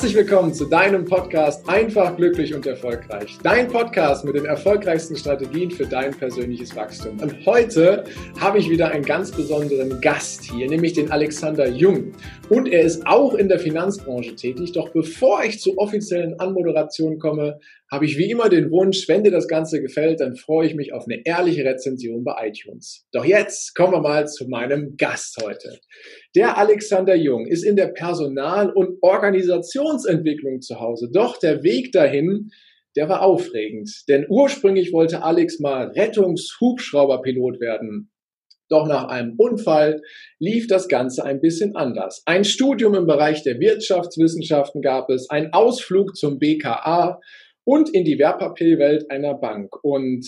Herzlich willkommen zu deinem Podcast Einfach, glücklich und erfolgreich. Dein Podcast mit den erfolgreichsten Strategien für dein persönliches Wachstum. Und heute habe ich wieder einen ganz besonderen Gast hier, nämlich den Alexander Jung. Und er ist auch in der Finanzbranche tätig. Doch bevor ich zur offiziellen Anmoderation komme, habe ich wie immer den Wunsch, wenn dir das Ganze gefällt, dann freue ich mich auf eine ehrliche Rezension bei iTunes. Doch jetzt kommen wir mal zu meinem Gast heute. Der Alexander Jung ist in der Personal- und Organisationsentwicklung zu Hause. Doch der Weg dahin, der war aufregend. Denn ursprünglich wollte Alex mal Rettungshubschrauberpilot werden. Doch nach einem Unfall lief das Ganze ein bisschen anders. Ein Studium im Bereich der Wirtschaftswissenschaften gab es, ein Ausflug zum BKA und in die Wertpapierwelt einer Bank. Und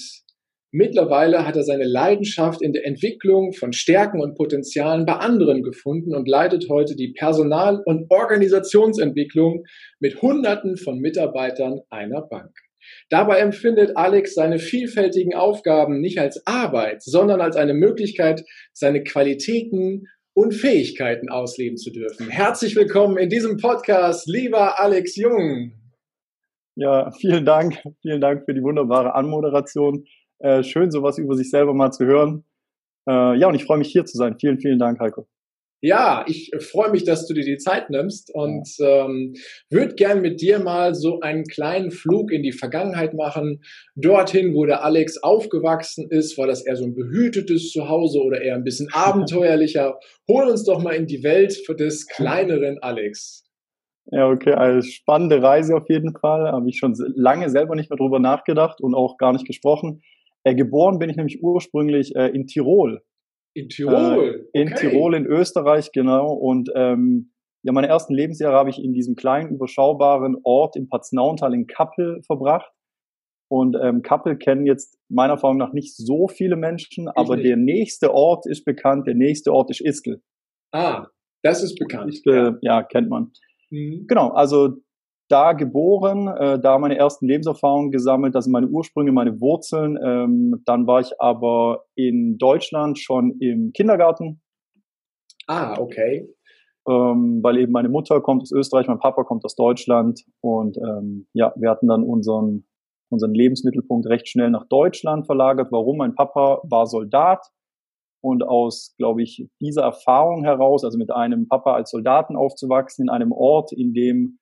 mittlerweile hat er seine Leidenschaft in der Entwicklung von Stärken und Potenzialen bei anderen gefunden und leitet heute die Personal- und Organisationsentwicklung mit Hunderten von Mitarbeitern einer Bank. Dabei empfindet Alex seine vielfältigen Aufgaben nicht als Arbeit, sondern als eine Möglichkeit, seine Qualitäten und Fähigkeiten ausleben zu dürfen. Herzlich willkommen in diesem Podcast, lieber Alex Jung. Ja, vielen Dank. Vielen Dank für die wunderbare Anmoderation. Äh, schön, sowas über sich selber mal zu hören. Äh, ja, und ich freue mich hier zu sein. Vielen, vielen Dank, Heiko. Ja, ich freue mich, dass du dir die Zeit nimmst und ähm, würde gern mit dir mal so einen kleinen Flug in die Vergangenheit machen. Dorthin, wo der Alex aufgewachsen ist, war das eher so ein behütetes Zuhause oder eher ein bisschen abenteuerlicher. Hol uns doch mal in die Welt des kleineren Alex. Ja, okay, also spannende Reise auf jeden Fall. Habe ich schon lange selber nicht mehr drüber nachgedacht und auch gar nicht gesprochen. Äh, geboren bin ich nämlich ursprünglich äh, in Tirol. In Tirol? Äh, in okay. Tirol, in Österreich, genau. Und ähm, ja, meine ersten Lebensjahre habe ich in diesem kleinen, überschaubaren Ort im Paznauntal in Kappel verbracht. Und ähm, Kappel kennen jetzt meiner Erfahrung nach nicht so viele Menschen, ich aber nicht. der nächste Ort ist bekannt, der nächste Ort ist Iskel. Ah, das ist bekannt. Iskel, ja. ja, kennt man. Mhm. Genau, also da geboren, äh, da meine ersten Lebenserfahrungen gesammelt, das sind meine Ursprünge, meine Wurzeln. Ähm, dann war ich aber in Deutschland schon im Kindergarten. Ah, okay. Ähm, weil eben meine Mutter kommt aus Österreich, mein Papa kommt aus Deutschland und ähm, ja, wir hatten dann unseren, unseren Lebensmittelpunkt recht schnell nach Deutschland verlagert. Warum? Mein Papa war Soldat und aus, glaube ich, dieser Erfahrung heraus, also mit einem Papa als Soldaten aufzuwachsen, in einem Ort, in dem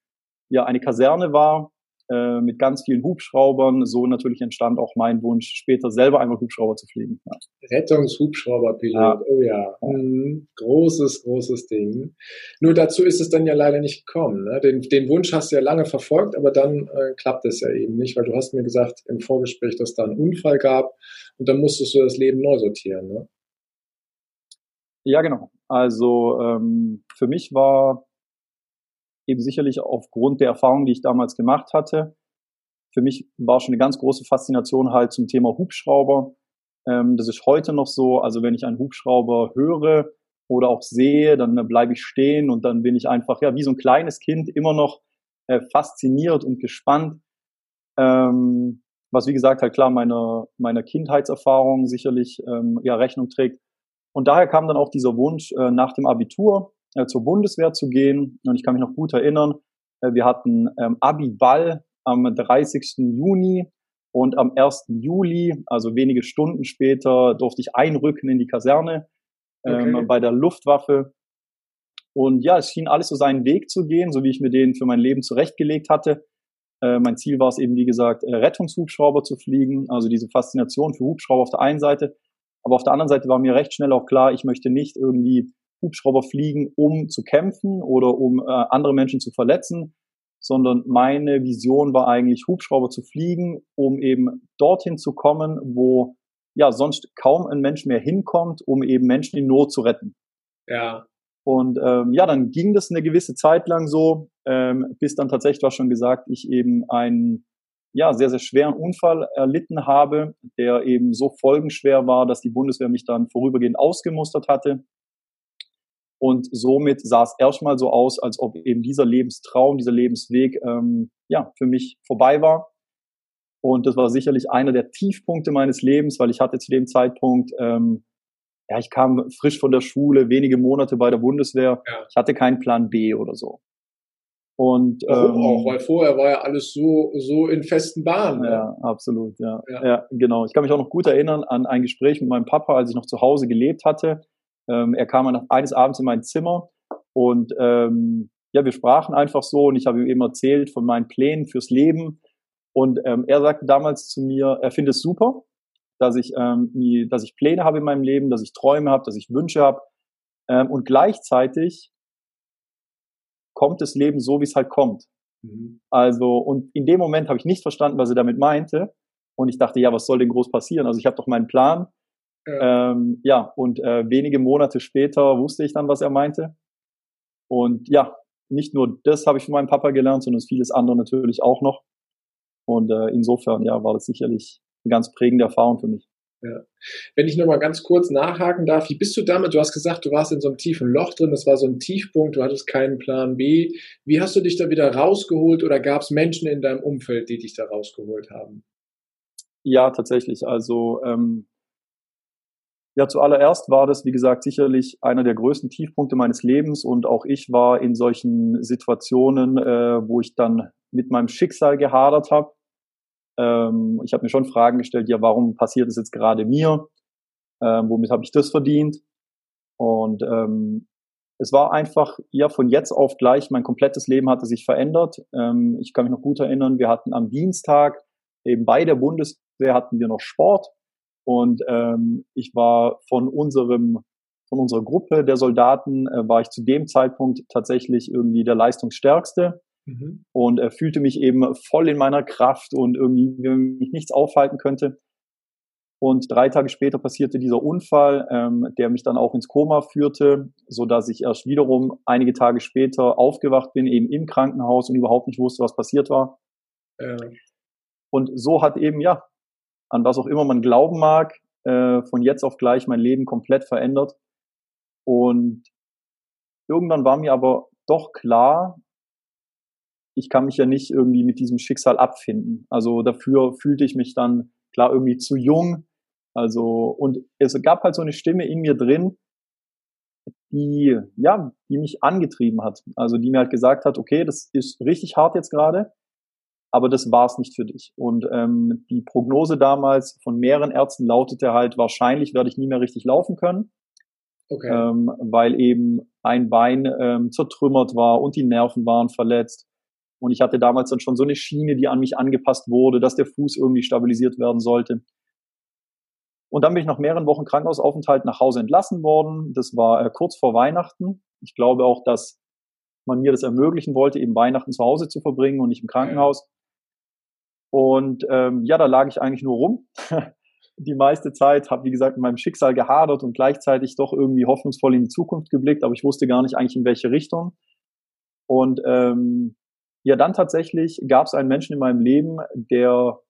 ja eine Kaserne war, äh, mit ganz vielen Hubschraubern, so natürlich entstand auch mein Wunsch, später selber einmal Hubschrauber zu fliegen. Ja. Rettungshubschrauberpilot, ja. oh ja. Mhm. Großes, großes Ding. Nur dazu ist es dann ja leider nicht gekommen. Ne? Den, den Wunsch hast du ja lange verfolgt, aber dann äh, klappt es ja eben nicht, weil du hast mir gesagt im Vorgespräch, dass da einen Unfall gab und dann musstest du das Leben neu sortieren. Ne? Ja, genau. Also ähm, für mich war eben sicherlich aufgrund der Erfahrung, die ich damals gemacht hatte, für mich war schon eine ganz große Faszination halt zum Thema Hubschrauber. Ähm, das ist heute noch so. Also wenn ich einen Hubschrauber höre oder auch sehe, dann bleibe ich stehen und dann bin ich einfach ja wie so ein kleines Kind immer noch äh, fasziniert und gespannt. Ähm, was wie gesagt halt klar meiner meiner Kindheitserfahrung sicherlich ähm, ja Rechnung trägt. Und daher kam dann auch dieser Wunsch, äh, nach dem Abitur äh, zur Bundeswehr zu gehen. Und ich kann mich noch gut erinnern, äh, wir hatten ähm, Abi-Ball am 30. Juni und am 1. Juli, also wenige Stunden später, durfte ich einrücken in die Kaserne ähm, okay. bei der Luftwaffe. Und ja, es schien alles so seinen Weg zu gehen, so wie ich mir den für mein Leben zurechtgelegt hatte. Äh, mein Ziel war es eben, wie gesagt, äh, Rettungshubschrauber zu fliegen, also diese Faszination für Hubschrauber auf der einen Seite aber auf der anderen Seite war mir recht schnell auch klar, ich möchte nicht irgendwie Hubschrauber fliegen, um zu kämpfen oder um äh, andere Menschen zu verletzen, sondern meine Vision war eigentlich, Hubschrauber zu fliegen, um eben dorthin zu kommen, wo ja sonst kaum ein Mensch mehr hinkommt, um eben Menschen in Not zu retten. Ja. Und ähm, ja, dann ging das eine gewisse Zeit lang so, ähm, bis dann tatsächlich, war schon gesagt, ich eben einen ja, sehr, sehr schweren Unfall erlitten habe, der eben so folgenschwer war, dass die Bundeswehr mich dann vorübergehend ausgemustert hatte. Und somit sah es erstmal so aus, als ob eben dieser Lebenstraum, dieser Lebensweg ähm, ja, für mich vorbei war. Und das war sicherlich einer der Tiefpunkte meines Lebens, weil ich hatte zu dem Zeitpunkt, ähm, ja, ich kam frisch von der Schule, wenige Monate bei der Bundeswehr. Ja. Ich hatte keinen Plan B oder so. Und, Warum ähm, auch? Weil vorher war ja alles so, so in festen Bahnen. Ne? Ja, absolut, ja. ja. ja. genau. Ich kann mich auch noch gut erinnern an ein Gespräch mit meinem Papa, als ich noch zu Hause gelebt hatte. Ähm, er kam eines Abends in mein Zimmer und ähm, ja, wir sprachen einfach so und ich habe ihm eben erzählt von meinen Plänen fürs Leben. Und ähm, er sagte damals zu mir, er findet es super, dass ich, ähm, dass ich Pläne habe in meinem Leben, dass ich Träume habe, dass ich Wünsche habe. Ähm, und gleichzeitig kommt das Leben so, wie es halt kommt. Mhm. Also, und in dem Moment habe ich nicht verstanden, was er damit meinte. Und ich dachte, ja, was soll denn groß passieren? Also ich habe doch meinen Plan. Ja, ähm, ja und äh, wenige Monate später wusste ich dann, was er meinte. Und ja, nicht nur das habe ich von meinem Papa gelernt, sondern vieles andere natürlich auch noch. Und äh, insofern, ja, war das sicherlich eine ganz prägende Erfahrung für mich. Ja. Wenn ich nochmal ganz kurz nachhaken darf, wie bist du damit? Du hast gesagt, du warst in so einem tiefen Loch drin, das war so ein Tiefpunkt, du hattest keinen Plan B. Wie hast du dich da wieder rausgeholt oder gab es Menschen in deinem Umfeld, die dich da rausgeholt haben? Ja, tatsächlich. Also ähm, ja, zuallererst war das, wie gesagt, sicherlich einer der größten Tiefpunkte meines Lebens und auch ich war in solchen Situationen, äh, wo ich dann mit meinem Schicksal gehadert habe ähm, ich habe mir schon Fragen gestellt, ja, warum passiert es jetzt gerade mir? Ähm, womit habe ich das verdient? Und ähm, es war einfach, ja, von jetzt auf gleich, mein komplettes Leben hatte sich verändert. Ähm, ich kann mich noch gut erinnern, wir hatten am Dienstag, eben bei der Bundeswehr hatten wir noch Sport. Und ähm, ich war von unserem, von unserer Gruppe der Soldaten, äh, war ich zu dem Zeitpunkt tatsächlich irgendwie der leistungsstärkste. Mhm. Und er fühlte mich eben voll in meiner Kraft und irgendwie mich nichts aufhalten könnte. Und drei Tage später passierte dieser Unfall, ähm, der mich dann auch ins Koma führte, so dass ich erst wiederum einige Tage später aufgewacht bin, eben im Krankenhaus und überhaupt nicht wusste, was passiert war. Ja. Und so hat eben, ja, an was auch immer man glauben mag, äh, von jetzt auf gleich mein Leben komplett verändert. Und irgendwann war mir aber doch klar, ich kann mich ja nicht irgendwie mit diesem Schicksal abfinden. Also dafür fühlte ich mich dann klar irgendwie zu jung. Also, und es gab halt so eine Stimme in mir drin, die, ja, die mich angetrieben hat. Also die mir halt gesagt hat, okay, das ist richtig hart jetzt gerade, aber das war es nicht für dich. Und ähm, die Prognose damals von mehreren Ärzten lautete halt, wahrscheinlich werde ich nie mehr richtig laufen können. Okay. Ähm, weil eben ein Bein ähm, zertrümmert war und die Nerven waren verletzt. Und ich hatte damals dann schon so eine Schiene, die an mich angepasst wurde, dass der Fuß irgendwie stabilisiert werden sollte. Und dann bin ich nach mehreren Wochen Krankenhausaufenthalt nach Hause entlassen worden. Das war äh, kurz vor Weihnachten. Ich glaube auch, dass man mir das ermöglichen wollte, eben Weihnachten zu Hause zu verbringen und nicht im Krankenhaus. Und ähm, ja, da lag ich eigentlich nur rum. die meiste Zeit habe, wie gesagt, mit meinem Schicksal gehadert und gleichzeitig doch irgendwie hoffnungsvoll in die Zukunft geblickt, aber ich wusste gar nicht eigentlich in welche Richtung. Und ähm, ja, dann tatsächlich gab es einen Menschen in meinem Leben, der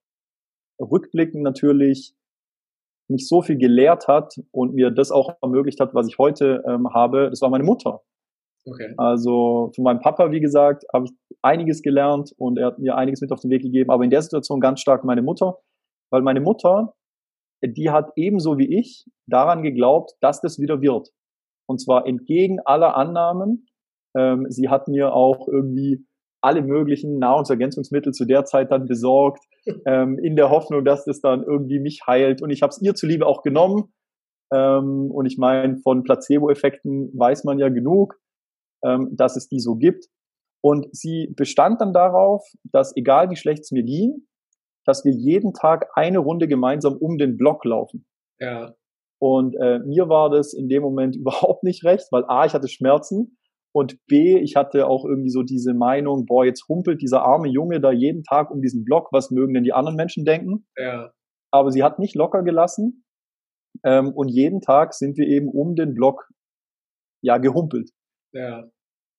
rückblickend natürlich mich so viel gelehrt hat und mir das auch ermöglicht hat, was ich heute ähm, habe. Das war meine Mutter. Okay. Also von meinem Papa, wie gesagt, habe ich einiges gelernt und er hat mir einiges mit auf den Weg gegeben, aber in der Situation ganz stark meine Mutter, weil meine Mutter, die hat ebenso wie ich daran geglaubt, dass das wieder wird. Und zwar entgegen aller Annahmen. Ähm, sie hat mir auch irgendwie alle möglichen Nahrungsergänzungsmittel zu der Zeit dann besorgt, ähm, in der Hoffnung, dass das dann irgendwie mich heilt. Und ich habe es ihr zuliebe auch genommen. Ähm, und ich meine, von Placebo-Effekten weiß man ja genug, ähm, dass es die so gibt. Und sie bestand dann darauf, dass egal wie schlecht es mir ging, dass wir jeden Tag eine Runde gemeinsam um den Block laufen. Ja. Und äh, mir war das in dem Moment überhaupt nicht recht, weil A, ich hatte Schmerzen und B, ich hatte auch irgendwie so diese Meinung, boah, jetzt humpelt dieser arme Junge da jeden Tag um diesen Block, was mögen denn die anderen Menschen denken? Ja. Aber sie hat nicht locker gelassen. Ähm, und jeden Tag sind wir eben um den Block, ja, gehumpelt. Ja.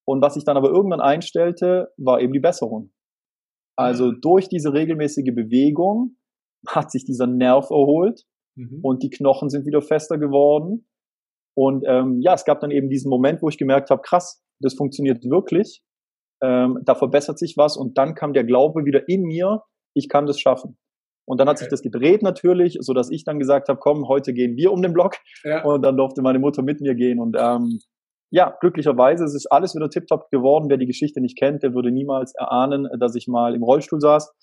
Und was sich dann aber irgendwann einstellte, war eben die Besserung. Also ja. durch diese regelmäßige Bewegung hat sich dieser Nerv erholt mhm. und die Knochen sind wieder fester geworden und ähm, ja, es gab dann eben diesen Moment, wo ich gemerkt habe, krass, das funktioniert wirklich. Ähm, da verbessert sich was und dann kam der Glaube wieder in mir, ich kann das schaffen. Und dann hat okay. sich das gedreht natürlich, so dass ich dann gesagt habe, komm, heute gehen wir um den Block. Ja. Und dann durfte meine Mutter mit mir gehen. Und ähm, ja, glücklicherweise es ist alles wieder tiptop geworden. Wer die Geschichte nicht kennt, der würde niemals erahnen, dass ich mal im Rollstuhl saß.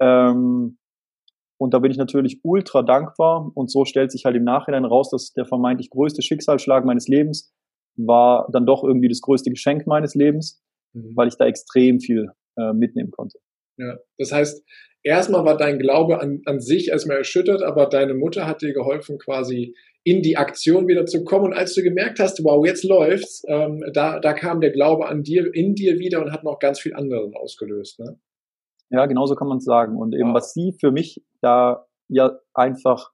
Ähm, und da bin ich natürlich ultra dankbar. Und so stellt sich halt im Nachhinein raus, dass der vermeintlich größte Schicksalsschlag meines Lebens war dann doch irgendwie das größte Geschenk meines Lebens, mhm. weil ich da extrem viel äh, mitnehmen konnte. Ja, das heißt, erstmal war dein Glaube an, an sich erstmal erschüttert, aber deine Mutter hat dir geholfen, quasi in die Aktion wieder zu kommen. Und als du gemerkt hast, wow, jetzt läuft's, ähm, da, da kam der Glaube an dir, in dir wieder und hat noch ganz viel anderen ausgelöst. Ne? Ja, genau so kann man es sagen. Und eben, wow. was sie für mich da ja einfach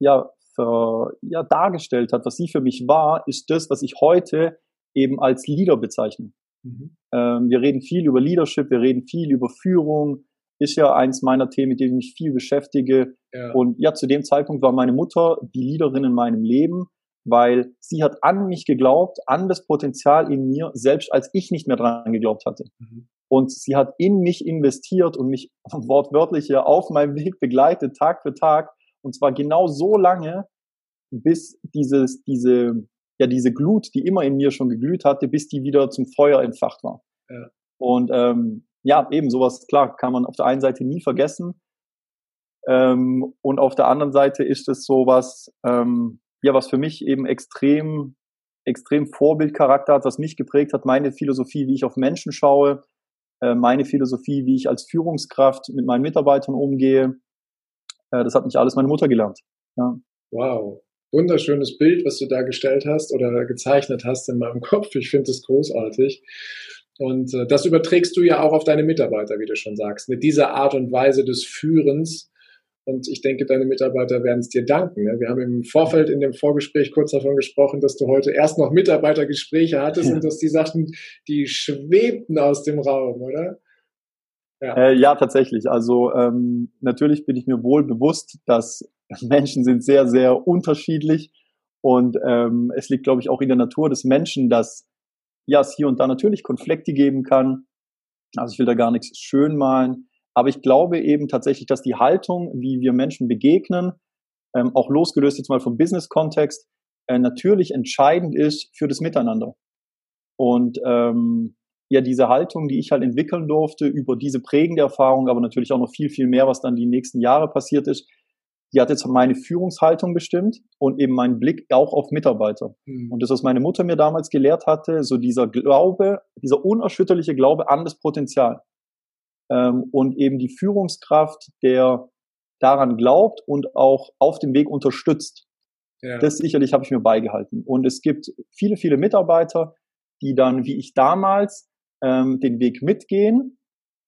ja, für, ja dargestellt hat, was sie für mich war, ist das, was ich heute eben als Leader bezeichne. Mhm. Ähm, wir reden viel über Leadership, wir reden viel über Führung, ist ja eins meiner Themen, mit denen ich mich viel beschäftige. Ja. Und ja, zu dem Zeitpunkt war meine Mutter die Leaderin in meinem Leben, weil sie hat an mich geglaubt, an das Potenzial in mir, selbst als ich nicht mehr dran geglaubt hatte. Mhm. Und sie hat in mich investiert und mich wortwörtlich ja auf meinem Weg begleitet, Tag für Tag. Und zwar genau so lange, bis dieses, diese, ja, diese Glut, die immer in mir schon geglüht hatte, bis die wieder zum Feuer entfacht war. Ja. Und ähm, ja, eben sowas, klar, kann man auf der einen Seite nie vergessen. Ähm, und auf der anderen Seite ist es sowas, ähm, ja, was für mich eben extrem, extrem Vorbildcharakter hat, was mich geprägt hat, meine Philosophie, wie ich auf Menschen schaue, äh, meine Philosophie, wie ich als Führungskraft mit meinen Mitarbeitern umgehe. Äh, das hat mich alles meine Mutter gelernt. Ja. Wow. Wunderschönes Bild, was du da gestellt hast oder gezeichnet hast in meinem Kopf. Ich finde es großartig. Und äh, das überträgst du ja auch auf deine Mitarbeiter, wie du schon sagst. Mit dieser Art und Weise des Führens. Und ich denke, deine Mitarbeiter werden es dir danken. Ne? Wir haben im Vorfeld in dem Vorgespräch kurz davon gesprochen, dass du heute erst noch Mitarbeitergespräche hattest ja. und dass die sagten, die schwebten aus dem Raum, oder? Ja, äh, ja tatsächlich. Also ähm, natürlich bin ich mir wohl bewusst, dass Menschen sind sehr, sehr unterschiedlich. Und ähm, es liegt, glaube ich, auch in der Natur des Menschen, dass ja, es hier und da natürlich Konflikte geben kann. Also ich will da gar nichts schön malen. Aber ich glaube eben tatsächlich, dass die Haltung, wie wir Menschen begegnen, ähm, auch losgelöst jetzt mal vom Business-Kontext, äh, natürlich entscheidend ist für das Miteinander. Und ähm, ja, diese Haltung, die ich halt entwickeln durfte über diese prägende Erfahrung, aber natürlich auch noch viel, viel mehr, was dann die nächsten Jahre passiert ist, die hat jetzt meine Führungshaltung bestimmt und eben meinen Blick auch auf Mitarbeiter. Mhm. Und das, was meine Mutter mir damals gelehrt hatte, so dieser Glaube, dieser unerschütterliche Glaube an das Potenzial. Ähm, und eben die Führungskraft, der daran glaubt und auch auf dem Weg unterstützt. Ja. Das sicherlich habe ich mir beigehalten. Und es gibt viele, viele Mitarbeiter, die dann, wie ich damals, ähm, den Weg mitgehen,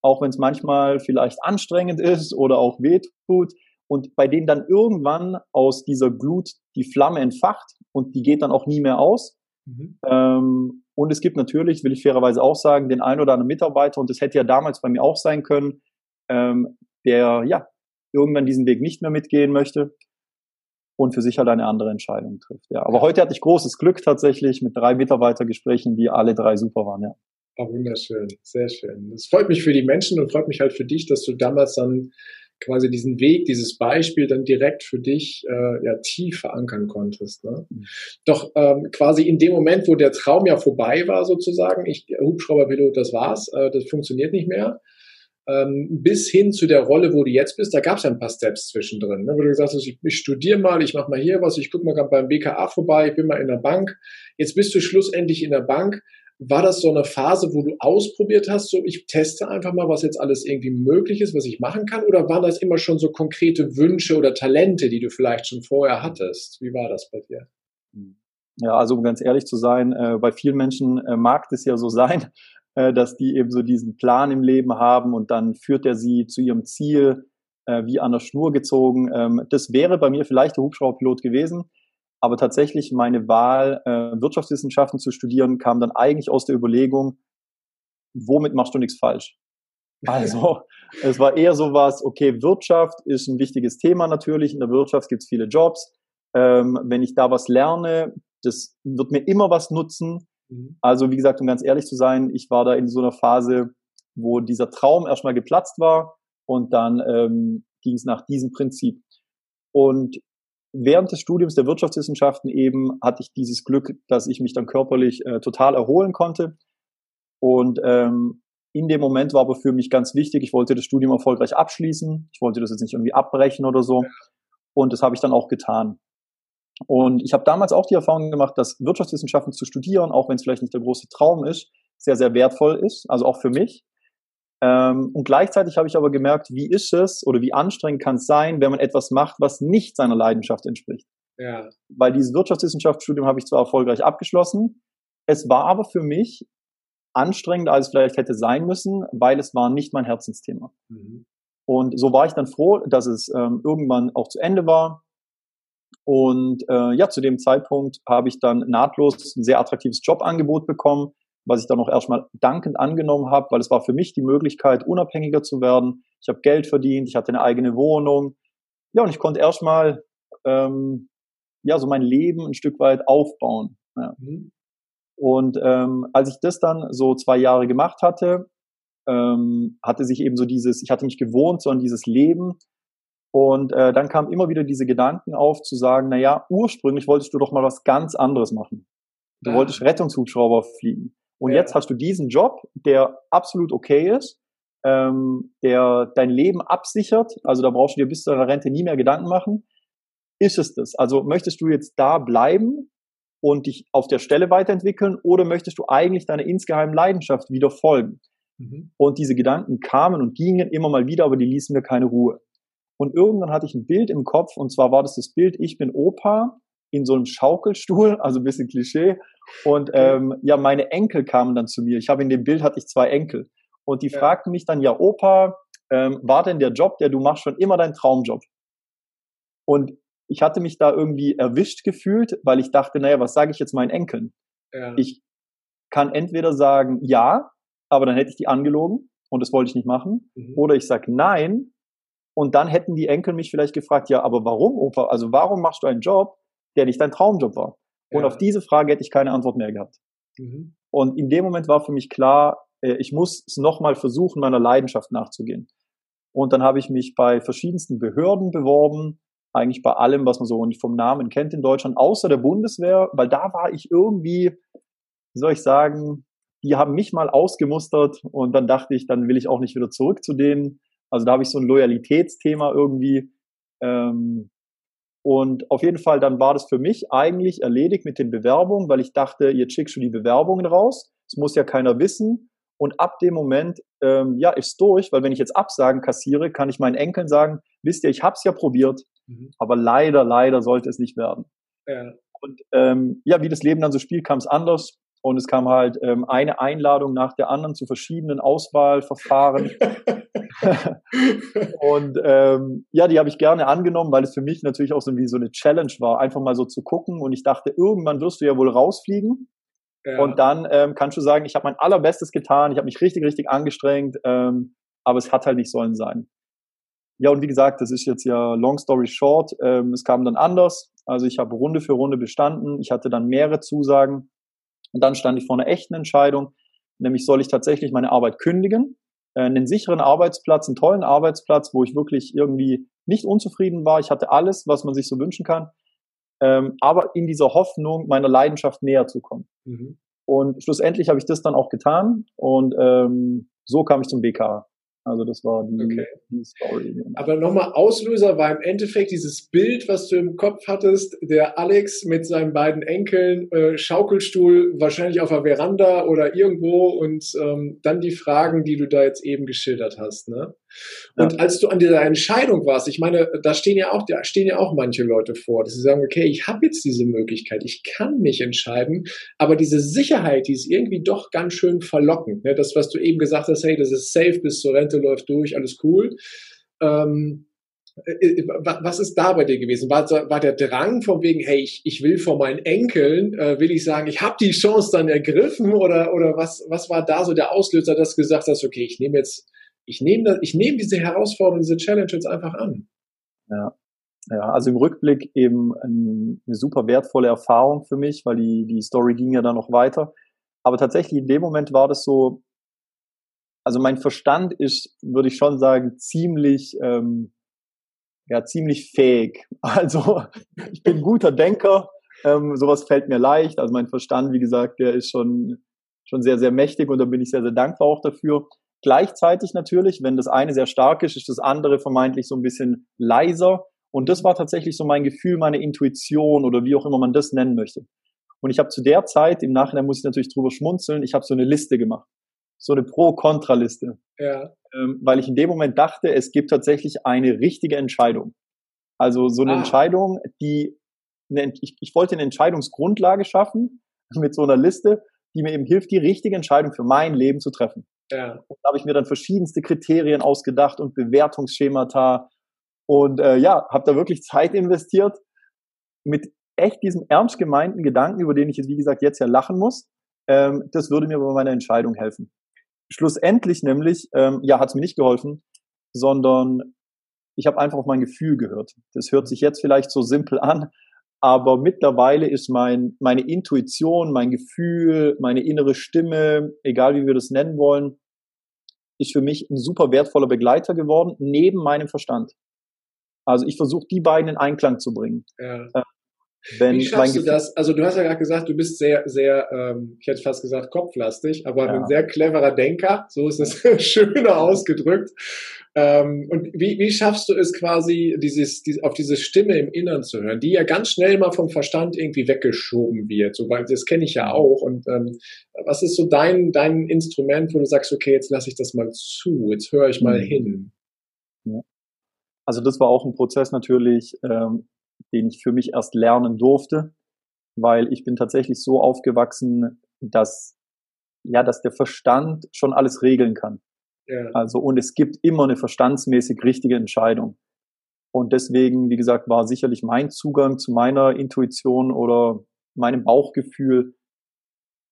auch wenn es manchmal vielleicht anstrengend ist oder auch wehtut, und bei denen dann irgendwann aus dieser Glut die Flamme entfacht und die geht dann auch nie mehr aus. Mhm. Ähm, und es gibt natürlich, will ich fairerweise auch sagen, den einen oder anderen Mitarbeiter, und das hätte ja damals bei mir auch sein können, ähm, der ja irgendwann diesen Weg nicht mehr mitgehen möchte und für sich halt eine andere Entscheidung trifft. Ja. Aber heute hatte ich großes Glück tatsächlich mit drei Mitarbeitergesprächen, die alle drei super waren, ja. Oh, wunderschön, sehr schön. Das freut mich für die Menschen und freut mich halt für dich, dass du damals dann quasi diesen Weg, dieses Beispiel dann direkt für dich äh, ja tief verankern konntest. Ne? Mhm. Doch ähm, quasi in dem Moment, wo der Traum ja vorbei war, sozusagen, ich Hubschrauberpilot, das war's, äh, das funktioniert nicht mehr. Ähm, bis hin zu der Rolle, wo du jetzt bist, da gab es ja ein paar Steps zwischendrin, ne? wo du gesagt hast, ich, ich studiere mal, ich mache mal hier was, ich gucke mal beim BKA vorbei, ich bin mal in der Bank. Jetzt bist du schlussendlich in der Bank war das so eine Phase, wo du ausprobiert hast, so ich teste einfach mal, was jetzt alles irgendwie möglich ist, was ich machen kann? Oder waren das immer schon so konkrete Wünsche oder Talente, die du vielleicht schon vorher hattest? Wie war das bei dir? Ja, also um ganz ehrlich zu sein, äh, bei vielen Menschen äh, mag es ja so sein, äh, dass die eben so diesen Plan im Leben haben und dann führt er sie zu ihrem Ziel äh, wie an der Schnur gezogen. Ähm, das wäre bei mir vielleicht der Hubschrauberpilot gewesen. Aber tatsächlich meine Wahl, äh, Wirtschaftswissenschaften zu studieren, kam dann eigentlich aus der Überlegung, womit machst du nichts falsch? Also es war eher so was, okay, Wirtschaft ist ein wichtiges Thema natürlich. In der Wirtschaft gibt es viele Jobs. Ähm, wenn ich da was lerne, das wird mir immer was nutzen. Mhm. Also wie gesagt, um ganz ehrlich zu sein, ich war da in so einer Phase, wo dieser Traum erstmal geplatzt war und dann ähm, ging es nach diesem Prinzip. Und während des Studiums der Wirtschaftswissenschaften eben hatte ich dieses Glück, dass ich mich dann körperlich äh, total erholen konnte. Und ähm, in dem Moment war aber für mich ganz wichtig, ich wollte das Studium erfolgreich abschließen. Ich wollte das jetzt nicht irgendwie abbrechen oder so. Und das habe ich dann auch getan. Und ich habe damals auch die Erfahrung gemacht, dass Wirtschaftswissenschaften zu studieren, auch wenn es vielleicht nicht der große Traum ist, sehr, sehr wertvoll ist, also auch für mich. Ähm, und gleichzeitig habe ich aber gemerkt, wie ist es oder wie anstrengend kann es sein, wenn man etwas macht, was nicht seiner Leidenschaft entspricht. Ja. Weil dieses Wirtschaftswissenschaftsstudium habe ich zwar erfolgreich abgeschlossen, es war aber für mich anstrengender, als es vielleicht hätte sein müssen, weil es war nicht mein Herzensthema. Mhm. Und so war ich dann froh, dass es ähm, irgendwann auch zu Ende war. Und äh, ja, zu dem Zeitpunkt habe ich dann nahtlos ein sehr attraktives Jobangebot bekommen, was ich dann auch erstmal dankend angenommen habe, weil es war für mich die Möglichkeit, unabhängiger zu werden. Ich habe Geld verdient, ich hatte eine eigene Wohnung. Ja, und ich konnte erstmal ähm, ja so mein Leben ein Stück weit aufbauen. Ja. Mhm. Und ähm, als ich das dann so zwei Jahre gemacht hatte, ähm, hatte sich eben so dieses, ich hatte mich gewohnt so an dieses Leben. Und äh, dann kamen immer wieder diese Gedanken auf, zu sagen, na ja, ursprünglich wolltest du doch mal was ganz anderes machen. Du ja. wolltest Rettungshubschrauber fliegen. Und ja. jetzt hast du diesen Job, der absolut okay ist, ähm, der dein Leben absichert. Also da brauchst du dir bis zu deiner Rente nie mehr Gedanken machen. Ist es das? Also möchtest du jetzt da bleiben und dich auf der Stelle weiterentwickeln oder möchtest du eigentlich deiner insgeheimen Leidenschaft wieder folgen? Mhm. Und diese Gedanken kamen und gingen immer mal wieder, aber die ließen mir keine Ruhe. Und irgendwann hatte ich ein Bild im Kopf und zwar war das das Bild, ich bin Opa in so einem Schaukelstuhl, also ein bisschen Klischee. Und ähm, ja, meine Enkel kamen dann zu mir. Ich habe in dem Bild hatte ich zwei Enkel und die ja. fragten mich dann, ja Opa, ähm, war denn der Job, der du machst, schon immer dein Traumjob? Und ich hatte mich da irgendwie erwischt gefühlt, weil ich dachte, naja, was sage ich jetzt meinen Enkeln? Ja. Ich kann entweder sagen, ja, aber dann hätte ich die angelogen und das wollte ich nicht machen. Mhm. Oder ich sage nein und dann hätten die Enkel mich vielleicht gefragt, ja, aber warum, Opa? Also warum machst du einen Job, der nicht dein Traumjob war? Und ja. auf diese Frage hätte ich keine Antwort mehr gehabt. Mhm. Und in dem Moment war für mich klar, äh, ich muss es nochmal versuchen, meiner Leidenschaft nachzugehen. Und dann habe ich mich bei verschiedensten Behörden beworben, eigentlich bei allem, was man so vom Namen kennt in Deutschland, außer der Bundeswehr, weil da war ich irgendwie, wie soll ich sagen, die haben mich mal ausgemustert und dann dachte ich, dann will ich auch nicht wieder zurück zu denen. Also da habe ich so ein Loyalitätsthema irgendwie. Ähm, und auf jeden Fall, dann war das für mich eigentlich erledigt mit den Bewerbungen, weil ich dachte, jetzt schickst du die Bewerbungen raus. Es muss ja keiner wissen. Und ab dem Moment, ähm, ja, ist durch, weil wenn ich jetzt Absagen kassiere, kann ich meinen Enkeln sagen, wisst ihr, ich habe es ja probiert, mhm. aber leider, leider sollte es nicht werden. Ja. Und ähm, ja, wie das Leben dann so spielt, kam es anders. Und es kam halt ähm, eine Einladung nach der anderen zu verschiedenen Auswahlverfahren. und ähm, ja, die habe ich gerne angenommen, weil es für mich natürlich auch so wie so eine Challenge war, einfach mal so zu gucken. Und ich dachte, irgendwann wirst du ja wohl rausfliegen. Ja. Und dann ähm, kannst du sagen, ich habe mein allerbestes getan, ich habe mich richtig, richtig angestrengt, ähm, aber es hat halt nicht sollen sein. Ja, und wie gesagt, das ist jetzt ja long story short. Ähm, es kam dann anders. Also ich habe Runde für Runde bestanden. Ich hatte dann mehrere Zusagen. Und dann stand ich vor einer echten Entscheidung, nämlich soll ich tatsächlich meine Arbeit kündigen, äh, einen sicheren Arbeitsplatz, einen tollen Arbeitsplatz, wo ich wirklich irgendwie nicht unzufrieden war. Ich hatte alles, was man sich so wünschen kann, ähm, aber in dieser Hoffnung, meiner Leidenschaft näher zu kommen. Mhm. Und schlussendlich habe ich das dann auch getan und ähm, so kam ich zum BK. Also das war die, okay. die Story. Genau. Aber nochmal, Auslöser war im Endeffekt dieses Bild, was du im Kopf hattest, der Alex mit seinen beiden Enkeln, äh, Schaukelstuhl, wahrscheinlich auf der Veranda oder irgendwo und ähm, dann die Fragen, die du da jetzt eben geschildert hast. Ne? Und ja. als du an dieser Entscheidung warst, ich meine, da stehen ja auch, da stehen ja auch manche Leute vor, dass sie sagen, okay, ich habe jetzt diese Möglichkeit, ich kann mich entscheiden, aber diese Sicherheit, die ist irgendwie doch ganz schön verlockend. Ne? Das, was du eben gesagt hast, hey, das ist safe bis zur Rente läuft durch, alles cool. Ähm, äh, äh, was ist da bei dir gewesen? War, war der Drang von wegen, hey, ich, ich will vor meinen Enkeln, äh, will ich sagen, ich habe die Chance dann ergriffen oder, oder was, was war da so der Auslöser, dass du gesagt hast, okay, ich nehme jetzt ich nehme ich nehme diese Herausforderung, diese Challenge jetzt einfach an. Ja. Ja, also im Rückblick eben eine super wertvolle Erfahrung für mich, weil die, die Story ging ja dann noch weiter. Aber tatsächlich in dem Moment war das so, also mein Verstand ist, würde ich schon sagen, ziemlich, ähm, ja ziemlich fähig. Also ich bin guter Denker, ähm, sowas fällt mir leicht. Also mein Verstand, wie gesagt, der ist schon schon sehr sehr mächtig und da bin ich sehr sehr dankbar auch dafür. Gleichzeitig natürlich, wenn das eine sehr stark ist, ist das andere vermeintlich so ein bisschen leiser. Und das war tatsächlich so mein Gefühl, meine Intuition oder wie auch immer man das nennen möchte. Und ich habe zu der Zeit, im Nachhinein muss ich natürlich drüber schmunzeln, ich habe so eine Liste gemacht. So eine Pro-Kontra-Liste. Ja. Ähm, weil ich in dem Moment dachte, es gibt tatsächlich eine richtige Entscheidung. Also so eine ah. Entscheidung, die, eine, ich, ich wollte eine Entscheidungsgrundlage schaffen mit so einer Liste, die mir eben hilft, die richtige Entscheidung für mein Leben zu treffen. Ja. Und da habe ich mir dann verschiedenste Kriterien ausgedacht und Bewertungsschemata und äh, ja, habe da wirklich Zeit investiert mit echt diesem ernst gemeinten Gedanken, über den ich jetzt, wie gesagt, jetzt ja lachen muss, ähm, das würde mir bei meiner Entscheidung helfen. Schlussendlich nämlich, ähm, ja, hat es mir nicht geholfen, sondern ich habe einfach auf mein Gefühl gehört. Das hört sich jetzt vielleicht so simpel an, aber mittlerweile ist mein, meine Intuition, mein Gefühl, meine innere Stimme, egal wie wir das nennen wollen, ist für mich ein super wertvoller Begleiter geworden, neben meinem Verstand. Also ich versuche die beiden in Einklang zu bringen. Ja. Äh, wenn Wie schaffst du das? Also du hast ja gerade gesagt, du bist sehr, sehr, ähm, ich hätte fast gesagt kopflastig, aber ja. ein sehr cleverer Denker, so ist es schöner ausgedrückt. Ähm, und wie, wie schaffst du es quasi, dieses, die, auf diese Stimme im Innern zu hören, die ja ganz schnell mal vom Verstand irgendwie weggeschoben wird, so, weil das kenne ich ja auch. Und ähm, was ist so dein, dein Instrument, wo du sagst, okay, jetzt lasse ich das mal zu, jetzt höre ich mal mhm. hin? Also das war auch ein Prozess natürlich, ähm, den ich für mich erst lernen durfte, weil ich bin tatsächlich so aufgewachsen, dass ja, dass der Verstand schon alles regeln kann. Also und es gibt immer eine verstandsmäßig richtige Entscheidung. Und deswegen, wie gesagt, war sicherlich mein Zugang zu meiner Intuition oder meinem Bauchgefühl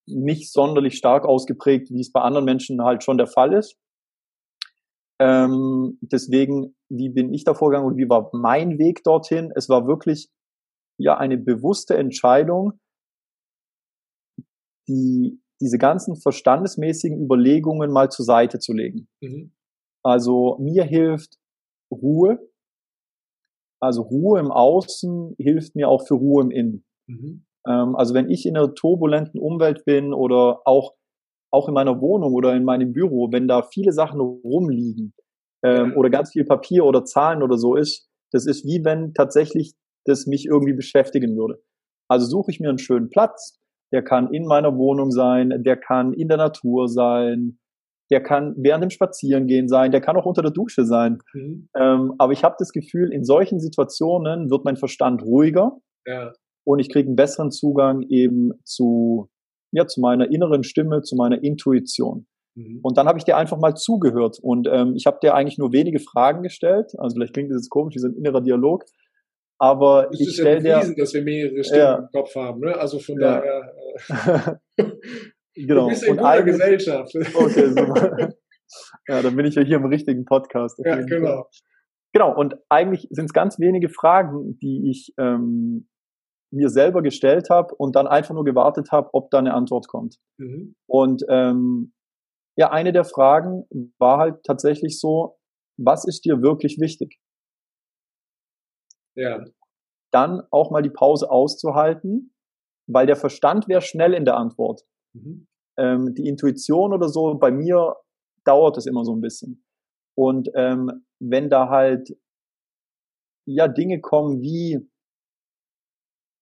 nicht sonderlich stark ausgeprägt, wie es bei anderen Menschen halt schon der Fall ist. Ähm, deswegen, wie bin ich da vorgegangen und wie war mein Weg dorthin? Es war wirklich ja eine bewusste Entscheidung, die diese ganzen verstandesmäßigen Überlegungen mal zur Seite zu legen. Mhm. Also mir hilft Ruhe. Also Ruhe im Außen hilft mir auch für Ruhe im Innen. Mhm. Ähm, also wenn ich in einer turbulenten Umwelt bin oder auch auch in meiner Wohnung oder in meinem Büro, wenn da viele Sachen rumliegen ähm, oder ganz viel Papier oder Zahlen oder so ist, das ist wie wenn tatsächlich das mich irgendwie beschäftigen würde. Also suche ich mir einen schönen Platz, der kann in meiner Wohnung sein, der kann in der Natur sein, der kann während dem Spazierengehen sein, der kann auch unter der Dusche sein. Mhm. Ähm, aber ich habe das Gefühl, in solchen Situationen wird mein Verstand ruhiger ja. und ich kriege einen besseren Zugang eben zu ja, zu meiner inneren Stimme, zu meiner Intuition. Mhm. Und dann habe ich dir einfach mal zugehört und ähm, ich habe dir eigentlich nur wenige Fragen gestellt. Also vielleicht klingt das jetzt komisch, wie so ein innerer Dialog. Aber das ich stelle ja dir, dass wir mehrere Stimmen ja. im Kopf haben. Ne? Also von ja. daher. Äh, genau. Du bist in guter Gesellschaft. Okay, super. ja, dann bin ich ja hier im richtigen Podcast. Ja, genau. Fall. Genau. Und eigentlich sind es ganz wenige Fragen, die ich ähm, mir selber gestellt habe und dann einfach nur gewartet habe, ob da eine Antwort kommt. Mhm. Und ähm, ja, eine der Fragen war halt tatsächlich so, was ist dir wirklich wichtig? Ja. Dann auch mal die Pause auszuhalten, weil der Verstand wäre schnell in der Antwort. Mhm. Ähm, die Intuition oder so, bei mir dauert es immer so ein bisschen. Und ähm, wenn da halt ja Dinge kommen wie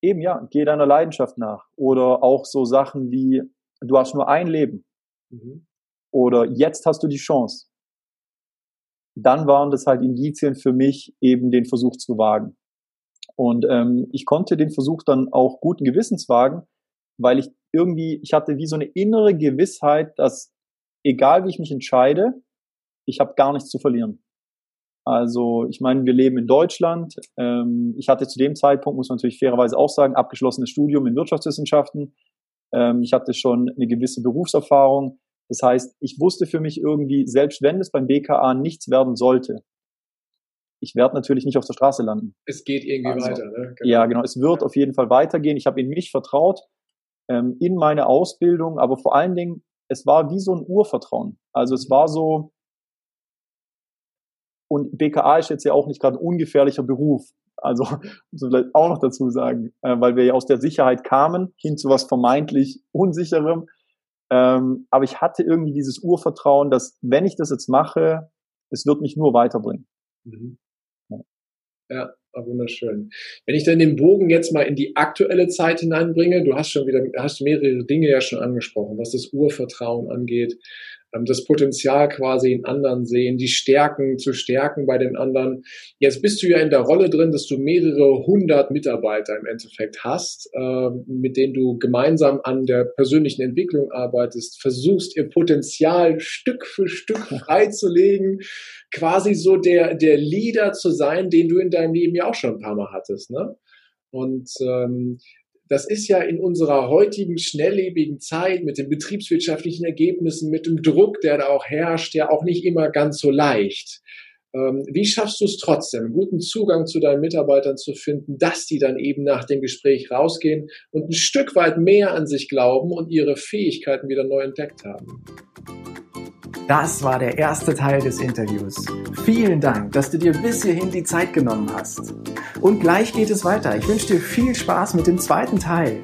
eben ja, geh deiner Leidenschaft nach. Oder auch so Sachen wie, du hast nur ein Leben. Mhm. Oder jetzt hast du die Chance. Dann waren das halt Indizien für mich, eben den Versuch zu wagen. Und ähm, ich konnte den Versuch dann auch guten Gewissens wagen, weil ich irgendwie, ich hatte wie so eine innere Gewissheit, dass egal wie ich mich entscheide, ich habe gar nichts zu verlieren. Also ich meine, wir leben in Deutschland. Ähm, ich hatte zu dem Zeitpunkt, muss man natürlich fairerweise auch sagen, abgeschlossenes Studium in Wirtschaftswissenschaften. Ähm, ich hatte schon eine gewisse Berufserfahrung. Das heißt, ich wusste für mich irgendwie, selbst wenn es beim BKA nichts werden sollte, ich werde natürlich nicht auf der Straße landen. Es geht irgendwie also, weiter. Ne? Genau. Ja, genau. Es wird auf jeden Fall weitergehen. Ich habe in mich vertraut, ähm, in meine Ausbildung, aber vor allen Dingen, es war wie so ein Urvertrauen. Also es war so, und BKA ist jetzt ja auch nicht gerade ein ungefährlicher Beruf. Also muss man vielleicht auch noch dazu sagen, äh, weil wir ja aus der Sicherheit kamen hin zu was vermeintlich unsicherem. Ähm, aber ich hatte irgendwie dieses Urvertrauen, dass wenn ich das jetzt mache, es wird mich nur weiterbringen. Mhm. Ja. Ah, wunderschön. Wenn ich dann den Bogen jetzt mal in die aktuelle Zeit hineinbringe, du hast schon wieder, hast mehrere Dinge ja schon angesprochen, was das Urvertrauen angeht, das Potenzial quasi in anderen sehen, die Stärken zu stärken bei den anderen. Jetzt bist du ja in der Rolle drin, dass du mehrere hundert Mitarbeiter im Endeffekt hast, ähm, mit denen du gemeinsam an der persönlichen Entwicklung arbeitest, versuchst ihr Potenzial Stück für Stück freizulegen, quasi so der, der Leader zu sein, den du in deinem Leben ja auch schon ein paar Mal hattest. Ne? Und ähm, das ist ja in unserer heutigen schnelllebigen Zeit mit den betriebswirtschaftlichen Ergebnissen, mit dem Druck, der da auch herrscht, ja auch nicht immer ganz so leicht. Ähm, wie schaffst du es trotzdem, guten Zugang zu deinen Mitarbeitern zu finden, dass die dann eben nach dem Gespräch rausgehen und ein Stück weit mehr an sich glauben und ihre Fähigkeiten wieder neu entdeckt haben? Das war der erste Teil des Interviews. Vielen Dank, dass du dir bis hierhin die Zeit genommen hast. Und gleich geht es weiter. Ich wünsche dir viel Spaß mit dem zweiten Teil.